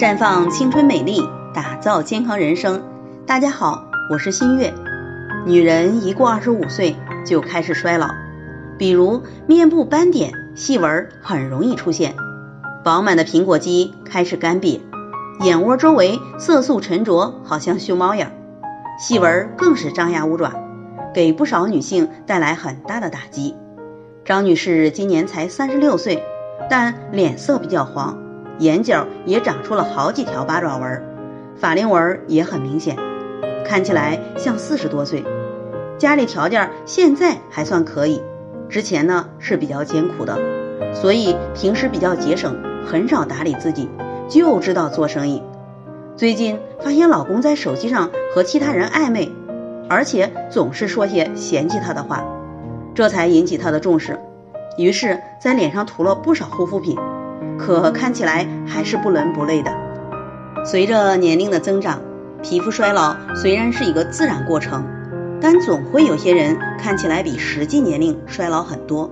绽放青春美丽，打造健康人生。大家好，我是新月。女人一过二十五岁就开始衰老，比如面部斑点、细纹很容易出现，饱满的苹果肌开始干瘪，眼窝周围色素沉着，好像熊猫眼，细纹更是张牙舞爪，给不少女性带来很大的打击。张女士今年才三十六岁，但脸色比较黄。眼角也长出了好几条八爪纹，法令纹也很明显，看起来像四十多岁。家里条件现在还算可以，之前呢是比较艰苦的，所以平时比较节省，很少打理自己，就知道做生意。最近发现老公在手机上和其他人暧昧，而且总是说些嫌弃她的话，这才引起她的重视，于是，在脸上涂了不少护肤品。可看起来还是不伦不类的。随着年龄的增长，皮肤衰老虽然是一个自然过程，但总会有些人看起来比实际年龄衰老很多。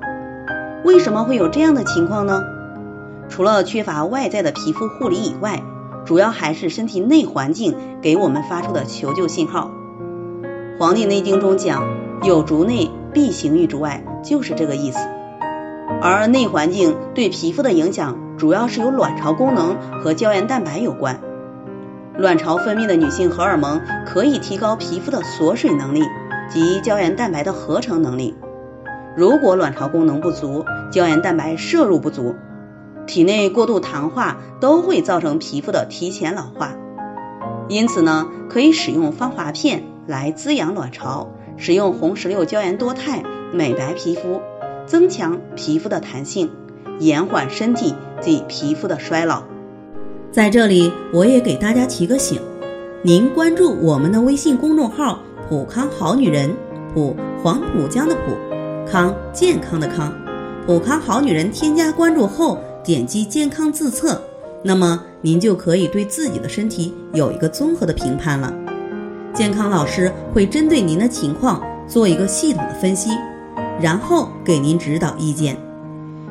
为什么会有这样的情况呢？除了缺乏外在的皮肤护理以外，主要还是身体内环境给我们发出的求救信号。《黄帝内经》中讲“有竹内必行于竹外”，就是这个意思。而内环境对皮肤的影响。主要是由卵巢功能和胶原蛋白有关。卵巢分泌的女性荷尔蒙可以提高皮肤的锁水能力及胶原蛋白的合成能力。如果卵巢功能不足，胶原蛋白摄入不足，体内过度糖化都会造成皮肤的提前老化。因此呢，可以使用芳华片来滋养卵巢，使用红石榴胶原多肽美白皮肤，增强皮肤的弹性。延缓身体及皮肤的衰老。在这里，我也给大家提个醒：您关注我们的微信公众号“普康好女人”，普黄浦江的普，康健康的康，普康好女人。添加关注后，点击健康自测，那么您就可以对自己的身体有一个综合的评判了。健康老师会针对您的情况做一个系统的分析，然后给您指导意见。